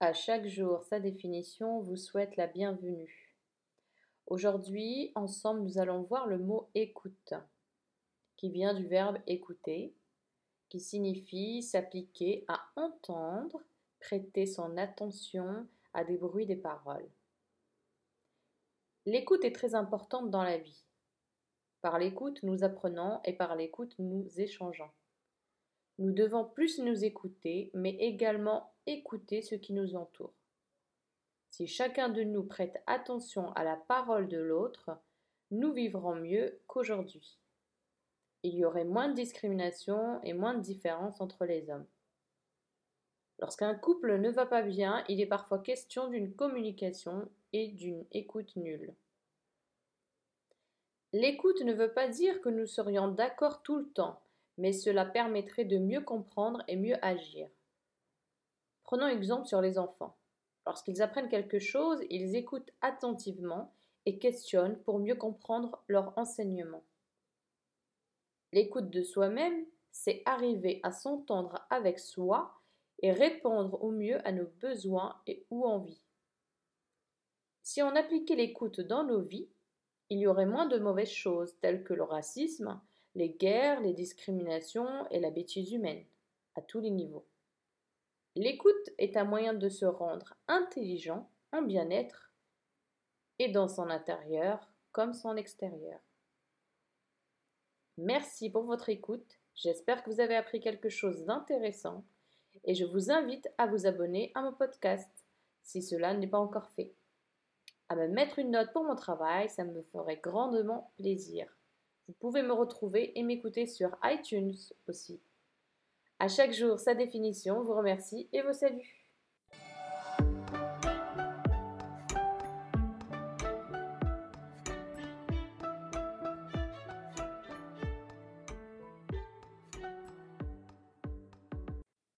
À chaque jour, sa définition vous souhaite la bienvenue. Aujourd'hui, ensemble, nous allons voir le mot écoute, qui vient du verbe écouter, qui signifie s'appliquer à entendre, prêter son attention à des bruits des paroles. L'écoute est très importante dans la vie. Par l'écoute, nous apprenons et par l'écoute, nous échangeons. Nous devons plus nous écouter, mais également écouter ce qui nous entoure. Si chacun de nous prête attention à la parole de l'autre, nous vivrons mieux qu'aujourd'hui. Il y aurait moins de discrimination et moins de différence entre les hommes. Lorsqu'un couple ne va pas bien, il est parfois question d'une communication et d'une écoute nulle. L'écoute ne veut pas dire que nous serions d'accord tout le temps, mais cela permettrait de mieux comprendre et mieux agir. Prenons exemple sur les enfants. Lorsqu'ils apprennent quelque chose, ils écoutent attentivement et questionnent pour mieux comprendre leur enseignement. L'écoute de soi-même, c'est arriver à s'entendre avec soi et répondre au mieux à nos besoins et ou envies. Si on appliquait l'écoute dans nos vies, il y aurait moins de mauvaises choses telles que le racisme, les guerres, les discriminations et la bêtise humaine, à tous les niveaux. L'écoute est un moyen de se rendre intelligent en bien-être et dans son intérieur comme son extérieur. Merci pour votre écoute. J'espère que vous avez appris quelque chose d'intéressant et je vous invite à vous abonner à mon podcast si cela n'est pas encore fait. À me mettre une note pour mon travail, ça me ferait grandement plaisir. Vous pouvez me retrouver et m'écouter sur iTunes aussi. À chaque jour, sa définition vous remercie et vous salue.